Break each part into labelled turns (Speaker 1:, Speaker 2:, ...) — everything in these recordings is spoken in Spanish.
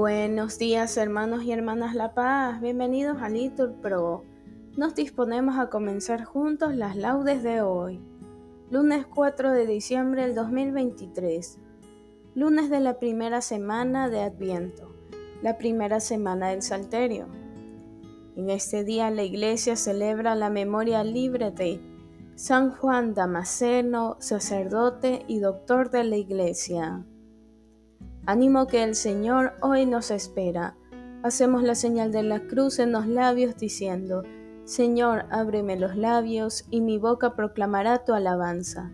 Speaker 1: Buenos días hermanos y hermanas La Paz, bienvenidos a Litur Pro. Nos disponemos a comenzar juntos las laudes de hoy, lunes 4 de diciembre del 2023, lunes de la primera semana de Adviento, la primera semana del Salterio. En este día la iglesia celebra la memoria libre de San Juan Damasceno, sacerdote y doctor de la iglesia. Ánimo que el Señor hoy nos espera. Hacemos la señal de la cruz en los labios diciendo, Señor, ábreme los labios y mi boca proclamará tu alabanza.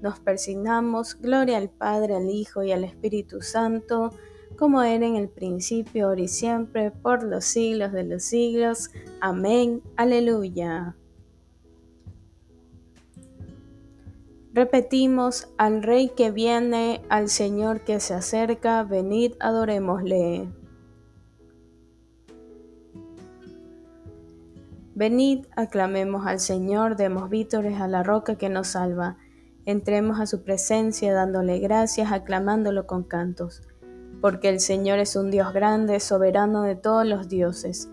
Speaker 1: Nos persignamos, gloria al Padre, al Hijo y al Espíritu Santo, como era en el principio, ahora y siempre, por los siglos de los siglos. Amén. Aleluya. Repetimos, al Rey que viene, al Señor que se acerca, venid, adorémosle. Venid, aclamemos al Señor, demos vítores a la roca que nos salva. Entremos a su presencia dándole gracias, aclamándolo con cantos. Porque el Señor es un Dios grande, soberano de todos los dioses.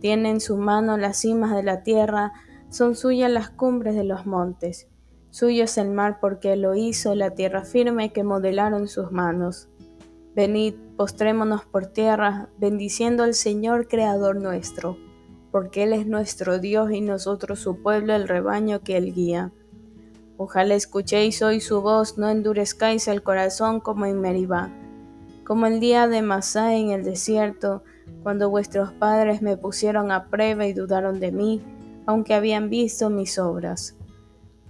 Speaker 1: Tiene en su mano las cimas de la tierra, son suyas las cumbres de los montes. Suyo es el mar porque lo hizo, la tierra firme que modelaron sus manos. Venid, postrémonos por tierra, bendiciendo al Señor Creador nuestro, porque Él es nuestro Dios y nosotros su pueblo, el rebaño que Él guía. Ojalá escuchéis hoy su voz, no endurezcáis el corazón como en Meribá, como el día de Masá en el desierto, cuando vuestros padres me pusieron a prueba y dudaron de mí, aunque habían visto mis obras.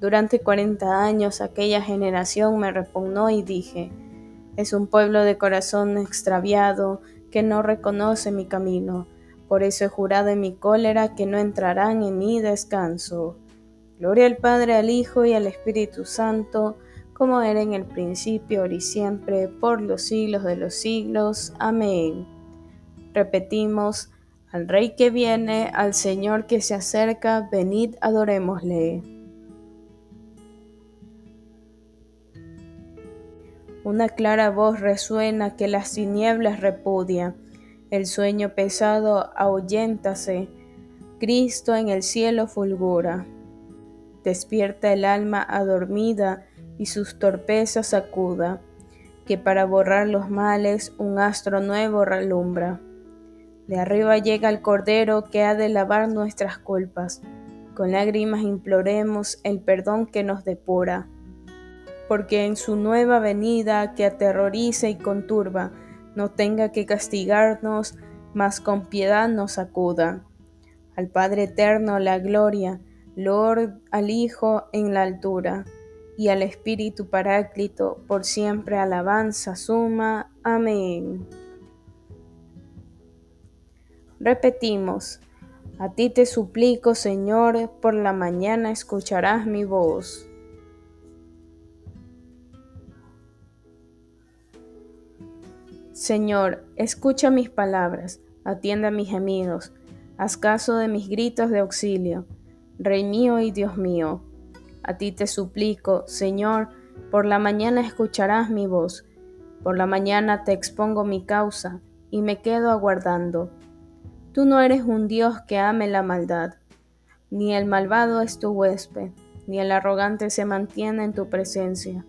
Speaker 1: Durante cuarenta años aquella generación me repugnó y dije, es un pueblo de corazón extraviado que no reconoce mi camino, por eso he jurado en mi cólera que no entrarán en mi descanso. Gloria al Padre, al Hijo y al Espíritu Santo, como era en el principio, ahora y siempre, por los siglos de los siglos. Amén. Repetimos, al Rey que viene, al Señor que se acerca, venid adorémosle. Una clara voz resuena que las tinieblas repudia. El sueño pesado ahuyéntase. Cristo en el cielo fulgura. Despierta el alma adormida y sus torpezas sacuda, que para borrar los males un astro nuevo relumbra. De arriba llega el Cordero que ha de lavar nuestras culpas. Con lágrimas imploremos el perdón que nos depura porque en su nueva venida que aterroriza y conturba, no tenga que castigarnos, mas con piedad nos acuda. Al Padre Eterno la gloria, Lord al Hijo en la altura, y al Espíritu Paráclito por siempre alabanza suma. Amén. Repetimos, a ti te suplico, Señor, por la mañana escucharás mi voz. Señor, escucha mis palabras, atienda mis gemidos, haz caso de mis gritos de auxilio. Rey mío y Dios mío, a ti te suplico, Señor, por la mañana escucharás mi voz, por la mañana te expongo mi causa y me quedo aguardando. Tú no eres un Dios que ame la maldad, ni el malvado es tu huésped, ni el arrogante se mantiene en tu presencia.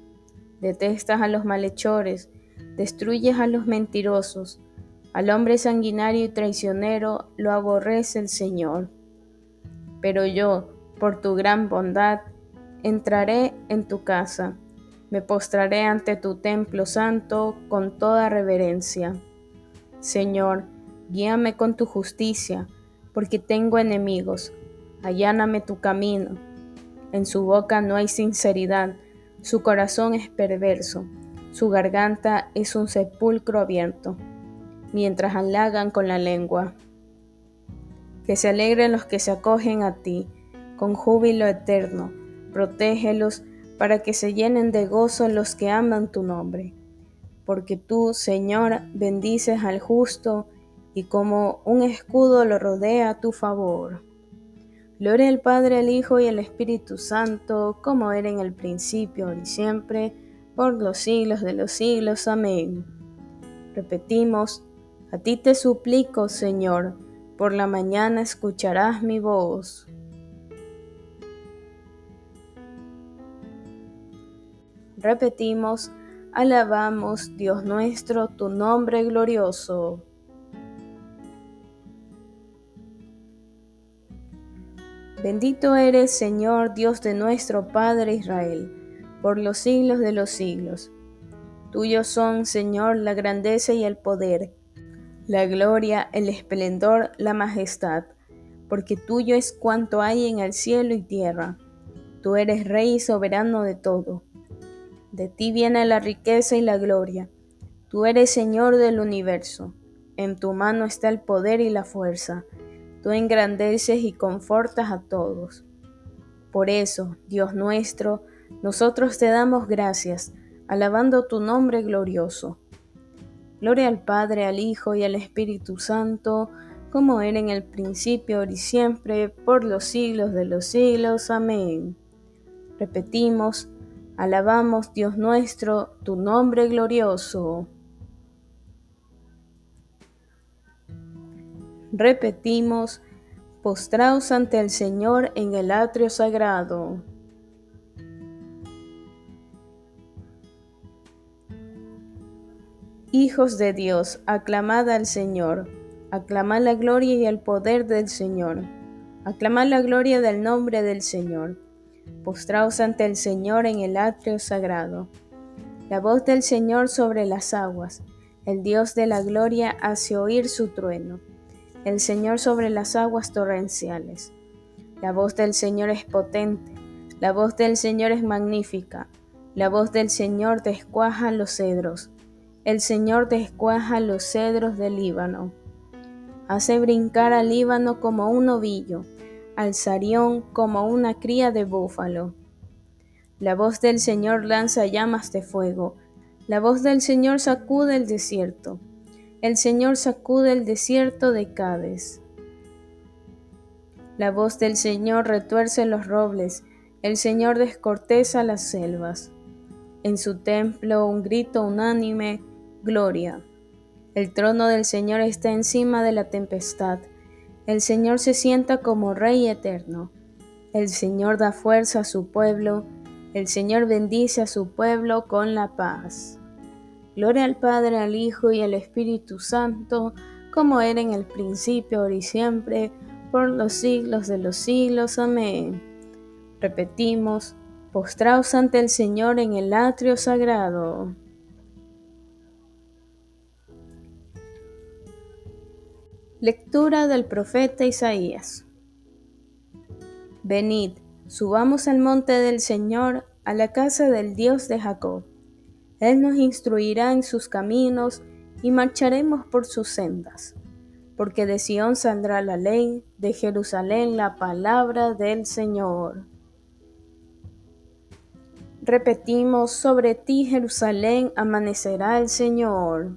Speaker 1: Detestas a los malhechores, destruyes a los mentirosos, al hombre sanguinario y traicionero lo aborrece el Señor. Pero yo, por tu gran bondad, entraré en tu casa, me postraré ante tu templo santo con toda reverencia. Señor, guíame con tu justicia, porque tengo enemigos, alláname tu camino. En su boca no hay sinceridad, su corazón es perverso su garganta es un sepulcro abierto, mientras halagan con la lengua. Que se alegren los que se acogen a ti, con júbilo eterno, protégelos para que se llenen de gozo los que aman tu nombre. Porque tú, Señor, bendices al justo y como un escudo lo rodea a tu favor. Gloria al Padre, al Hijo y al Espíritu Santo, como era en el principio, y siempre, por los siglos de los siglos. Amén. Repetimos, A ti te suplico, Señor, por la mañana escucharás mi voz. Repetimos, alabamos, Dios nuestro, tu nombre glorioso. Bendito eres, Señor, Dios de nuestro Padre Israel, por los siglos de los siglos. Tuyos son, Señor, la grandeza y el poder, la gloria, el esplendor, la majestad, porque tuyo es cuanto hay en el cielo y tierra. Tú eres Rey y soberano de todo. De ti viene la riqueza y la gloria. Tú eres Señor del universo. En tu mano está el poder y la fuerza tú engrandeces y confortas a todos. Por eso, Dios nuestro, nosotros te damos gracias, alabando tu nombre glorioso. Gloria al Padre, al Hijo y al Espíritu Santo, como era en el principio, ahora y siempre, por los siglos de los siglos. Amén. Repetimos, alabamos Dios nuestro, tu nombre glorioso. Repetimos, postraos ante el Señor en el atrio sagrado. Hijos de Dios, aclamad al Señor, aclamad la gloria y el poder del Señor, aclamad la gloria del nombre del Señor. Postraos ante el Señor en el atrio sagrado. La voz del Señor sobre las aguas, el Dios de la gloria hace oír su trueno el Señor sobre las aguas torrenciales. La voz del Señor es potente, la voz del Señor es magnífica, la voz del Señor descuaja los cedros, el Señor descuaja los cedros del Líbano. Hace brincar al Líbano como un ovillo, al Sarión como una cría de búfalo. La voz del Señor lanza llamas de fuego, la voz del Señor sacude el desierto. El Señor sacude el desierto de Cádiz. La voz del Señor retuerce los robles, el Señor descorteza las selvas. En su templo un grito unánime, gloria. El trono del Señor está encima de la tempestad. El Señor se sienta como Rey eterno. El Señor da fuerza a su pueblo. El Señor bendice a su pueblo con la paz. Gloria al Padre, al Hijo y al Espíritu Santo, como era en el principio, ahora y siempre, por los siglos de los siglos. Amén. Repetimos, postraos ante el Señor en el atrio sagrado. Lectura del profeta Isaías. Venid, subamos al monte del Señor, a la casa del Dios de Jacob él nos instruirá en sus caminos y marcharemos por sus sendas. Porque de Sión saldrá la ley, de Jerusalén la palabra del Señor. Repetimos, sobre ti Jerusalén amanecerá el Señor.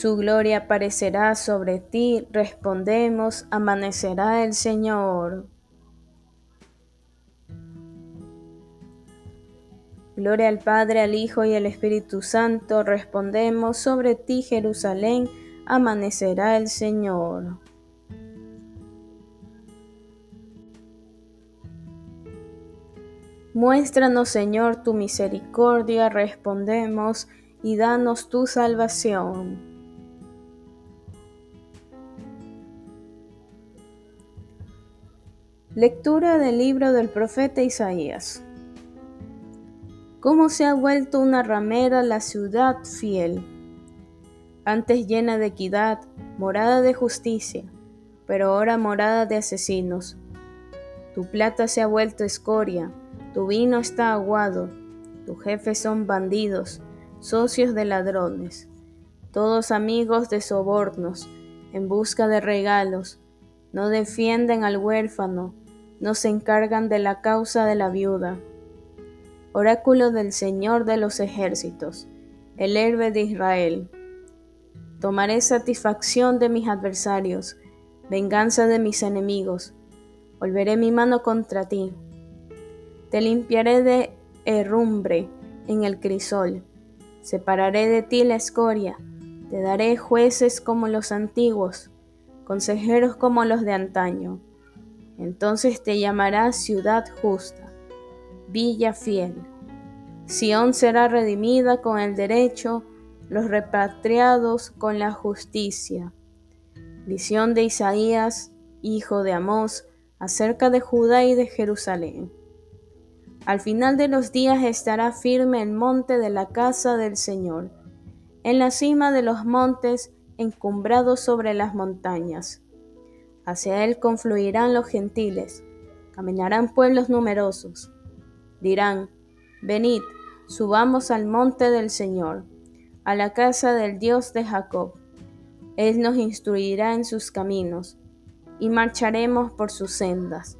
Speaker 1: Su gloria aparecerá sobre ti, respondemos, amanecerá el Señor. Gloria al Padre, al Hijo y al Espíritu Santo, respondemos, sobre ti Jerusalén, amanecerá el Señor. Muéstranos, Señor, tu misericordia, respondemos, y danos tu salvación. Lectura del libro del profeta Isaías cómo se ha vuelto una ramera la ciudad fiel, antes llena de equidad, morada de justicia, pero ahora morada de asesinos. Tu plata se ha vuelto escoria, tu vino está aguado, tus jefes son bandidos, socios de ladrones, todos amigos de sobornos, en busca de regalos, no defienden al huérfano, no se encargan de la causa de la viuda oráculo del Señor de los ejércitos, el héroe de Israel. Tomaré satisfacción de mis adversarios, venganza de mis enemigos. Volveré mi mano contra ti. Te limpiaré de herrumbre en el crisol. Separaré de ti la escoria, te daré jueces como los antiguos, consejeros como los de antaño. Entonces te llamarás ciudad justa, villa fiel. Sión será redimida con el derecho, los repatriados con la justicia. Visión de Isaías, hijo de Amós, acerca de Judá y de Jerusalén. Al final de los días estará firme el monte de la casa del Señor, en la cima de los montes, encumbrado sobre las montañas. Hacia él confluirán los gentiles, caminarán pueblos numerosos. Dirán, venid, subamos al monte del Señor, a la casa del Dios de Jacob. Él nos instruirá en sus caminos, y marcharemos por sus sendas,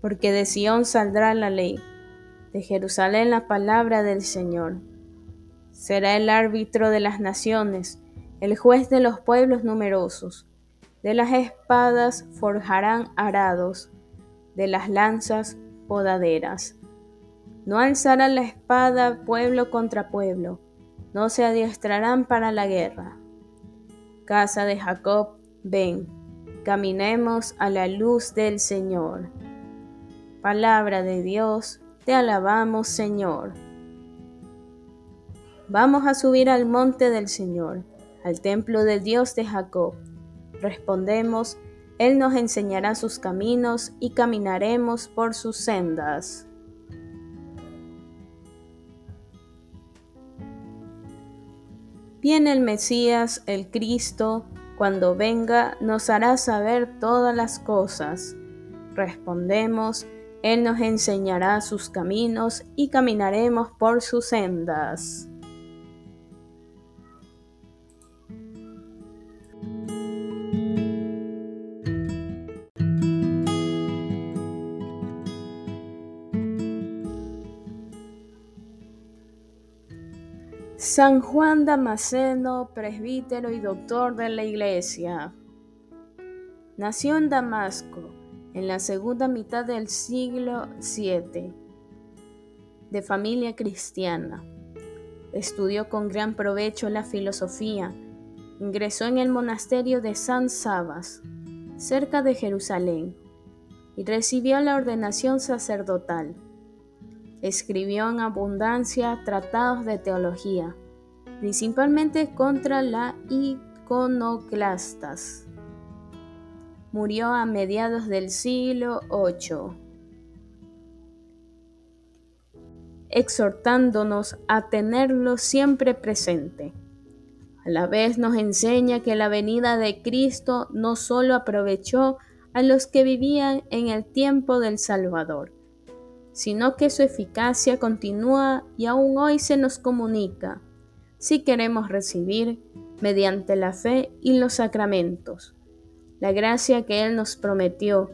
Speaker 1: porque de Sión saldrá la ley de Jerusalén la palabra del Señor. Será el árbitro de las naciones, el juez de los pueblos numerosos. De las espadas forjarán arados, de las lanzas podaderas. No alzará la espada pueblo contra pueblo, no se adiestrarán para la guerra. Casa de Jacob, ven, caminemos a la luz del Señor. Palabra de Dios, te alabamos, Señor. Vamos a subir al monte del Señor, al templo del Dios de Jacob. Respondemos, Él nos enseñará sus caminos y caminaremos por sus sendas. Viene el Mesías, el Cristo, cuando venga nos hará saber todas las cosas. Respondemos, él nos enseñará sus caminos y caminaremos por sus sendas. San Juan Damasceno, presbítero y doctor de la Iglesia. Nació en Damasco en la segunda mitad del siglo VII, de familia cristiana. Estudió con gran provecho la filosofía. Ingresó en el monasterio de San Sabas, cerca de Jerusalén, y recibió la ordenación sacerdotal. Escribió en abundancia tratados de teología, principalmente contra la iconoclastas. Murió a mediados del siglo VIII, exhortándonos a tenerlo siempre presente. A la vez nos enseña que la venida de Cristo no solo aprovechó a los que vivían en el tiempo del Salvador, sino que su eficacia continúa y aún hoy se nos comunica si queremos recibir, mediante la fe y los sacramentos, la gracia que Él nos prometió,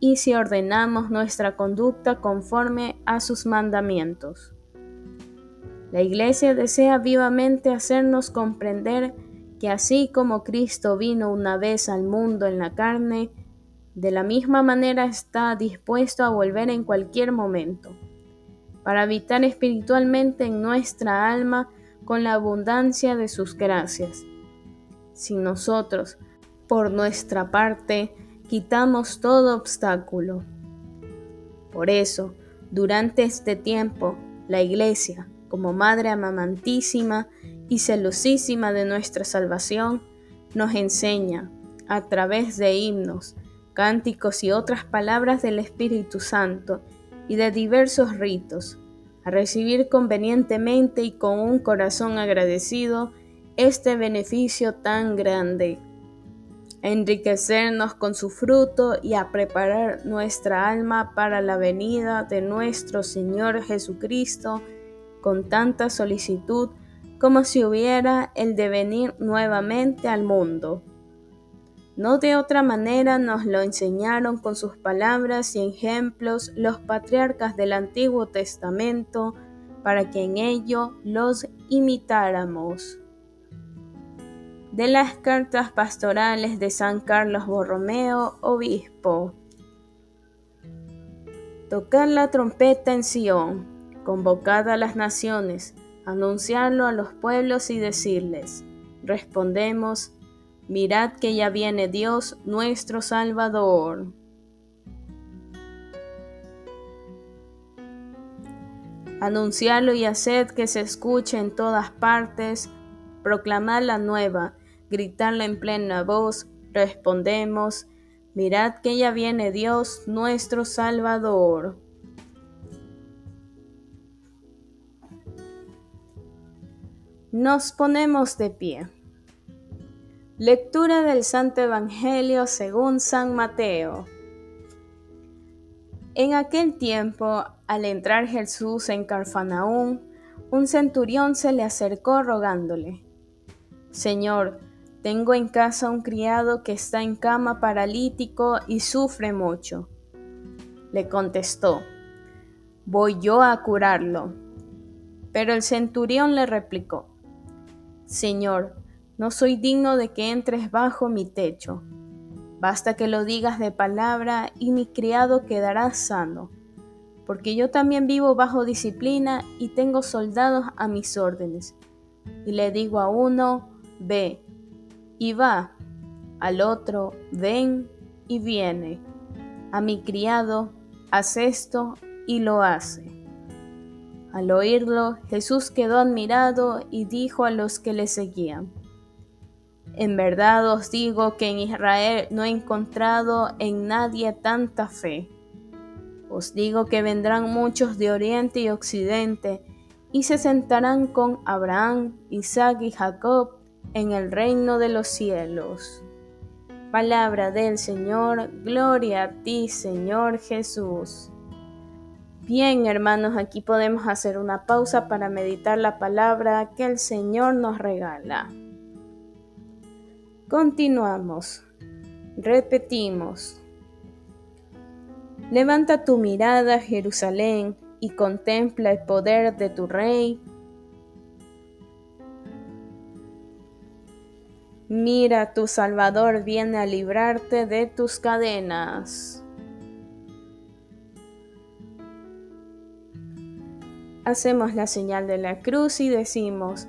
Speaker 1: y si ordenamos nuestra conducta conforme a sus mandamientos. La Iglesia desea vivamente hacernos comprender que así como Cristo vino una vez al mundo en la carne, de la misma manera está dispuesto a volver en cualquier momento, para habitar espiritualmente en nuestra alma con la abundancia de sus gracias. Si nosotros por nuestra parte, quitamos todo obstáculo. Por eso, durante este tiempo, la Iglesia, como Madre amamantísima y celosísima de nuestra salvación, nos enseña, a través de himnos, cánticos y otras palabras del Espíritu Santo y de diversos ritos, a recibir convenientemente y con un corazón agradecido este beneficio tan grande a enriquecernos con su fruto y a preparar nuestra alma para la venida de nuestro Señor Jesucristo con tanta solicitud como si hubiera el de venir nuevamente al mundo. No de otra manera nos lo enseñaron con sus palabras y ejemplos los patriarcas del Antiguo Testamento para que en ello los imitáramos de las cartas pastorales de San Carlos Borromeo, obispo. Tocar la trompeta en Sion, Convocad a las naciones, anunciarlo a los pueblos y decirles, respondemos, mirad que ya viene Dios nuestro Salvador. Anunciarlo y haced que se escuche en todas partes, proclamad la nueva, gritarla en plena voz, respondemos, mirad que ya viene Dios nuestro Salvador. Nos ponemos de pie. Lectura del Santo Evangelio según San Mateo. En aquel tiempo, al entrar Jesús en Carfanaún, un centurión se le acercó rogándole, Señor, tengo en casa un criado que está en cama paralítico y sufre mucho. Le contestó, Voy yo a curarlo. Pero el centurión le replicó, Señor, no soy digno de que entres bajo mi techo. Basta que lo digas de palabra y mi criado quedará sano, porque yo también vivo bajo disciplina y tengo soldados a mis órdenes. Y le digo a uno, ve, y va, al otro, ven, y viene. A mi criado, haz esto, y lo hace. Al oírlo, Jesús quedó admirado y dijo a los que le seguían, En verdad os digo que en Israel no he encontrado en nadie tanta fe. Os digo que vendrán muchos de oriente y occidente y se sentarán con Abraham, Isaac y Jacob en el reino de los cielos. Palabra del Señor, gloria a ti Señor Jesús. Bien, hermanos, aquí podemos hacer una pausa para meditar la palabra que el Señor nos regala. Continuamos. Repetimos. Levanta tu mirada, Jerusalén, y contempla el poder de tu Rey. Mira, tu Salvador viene a librarte de tus cadenas. hacemos la señal de la cruz y decimos,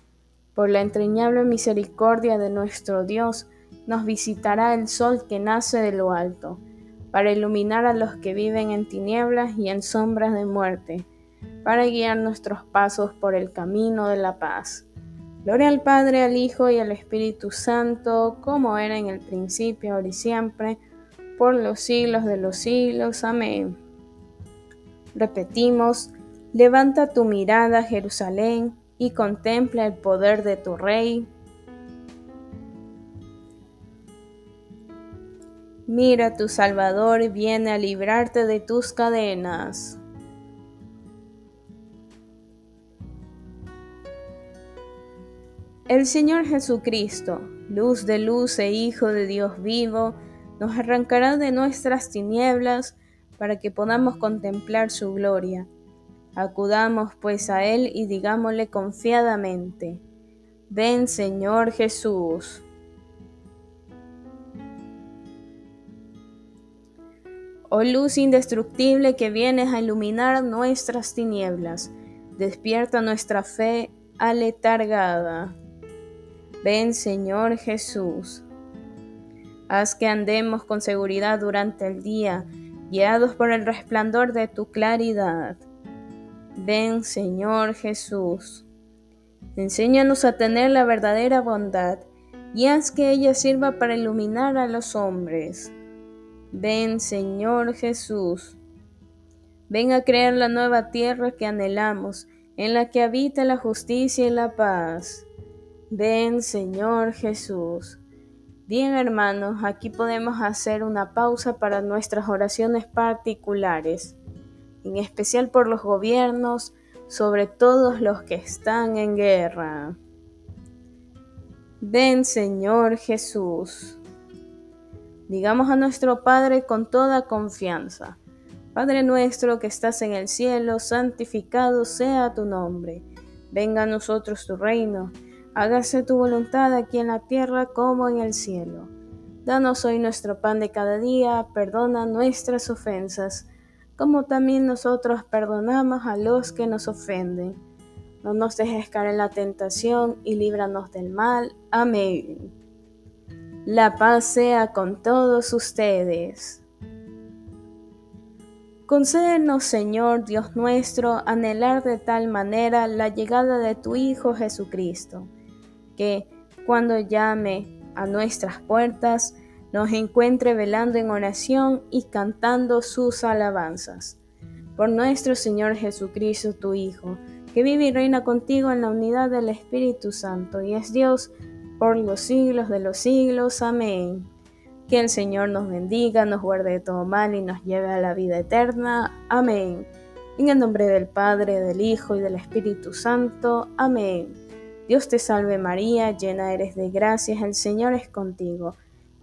Speaker 1: Por la entrañable misericordia de nuestro Dios, nos visitará el sol que nace de lo alto, para iluminar a los que viven en tinieblas y en sombras de muerte, para guiar nuestros pasos por el camino de la paz. Gloria al Padre, al Hijo y al Espíritu Santo, como era en el principio, ahora y siempre, por los siglos de los siglos. Amén. Repetimos, levanta tu mirada, Jerusalén, y contempla el poder de tu Rey. Mira, tu Salvador viene a librarte de tus cadenas. El Señor Jesucristo, luz de luz e Hijo de Dios vivo, nos arrancará de nuestras tinieblas para que podamos contemplar su gloria. Acudamos pues a Él y digámosle confiadamente, ven Señor Jesús. Oh luz indestructible que vienes a iluminar nuestras tinieblas, despierta nuestra fe aletargada. Ven Señor Jesús. Haz que andemos con seguridad durante el día guiados por el resplandor de tu claridad. Ven, Señor Jesús. Enséñanos a tener la verdadera bondad y haz que ella sirva para iluminar a los hombres. Ven, Señor Jesús. Ven a crear la nueva tierra que anhelamos, en la que habita la justicia y la paz. Ven, Señor Jesús. Bien, hermanos, aquí podemos hacer una pausa para nuestras oraciones particulares, en especial por los gobiernos, sobre todos los que están en guerra. Ven Señor Jesús. Digamos a nuestro Padre con toda confianza. Padre nuestro que estás en el cielo, santificado sea tu nombre. Venga a nosotros tu reino. Hágase tu voluntad aquí en la tierra como en el cielo. Danos hoy nuestro pan de cada día, perdona nuestras ofensas como también nosotros perdonamos a los que nos ofenden. No nos dejes caer en la tentación y líbranos del mal. Amén. La paz sea con todos ustedes. Concédenos, Señor Dios nuestro, anhelar de tal manera la llegada de tu Hijo Jesucristo, que, cuando llame a nuestras puertas, nos encuentre velando en oración y cantando sus alabanzas. Por nuestro Señor Jesucristo, tu Hijo, que vive y reina contigo en la unidad del Espíritu Santo y es Dios por los siglos de los siglos. Amén. Que el Señor nos bendiga, nos guarde de todo mal y nos lleve a la vida eterna. Amén. En el nombre del Padre, del Hijo y del Espíritu Santo. Amén. Dios te salve María, llena eres de gracias, el Señor es contigo.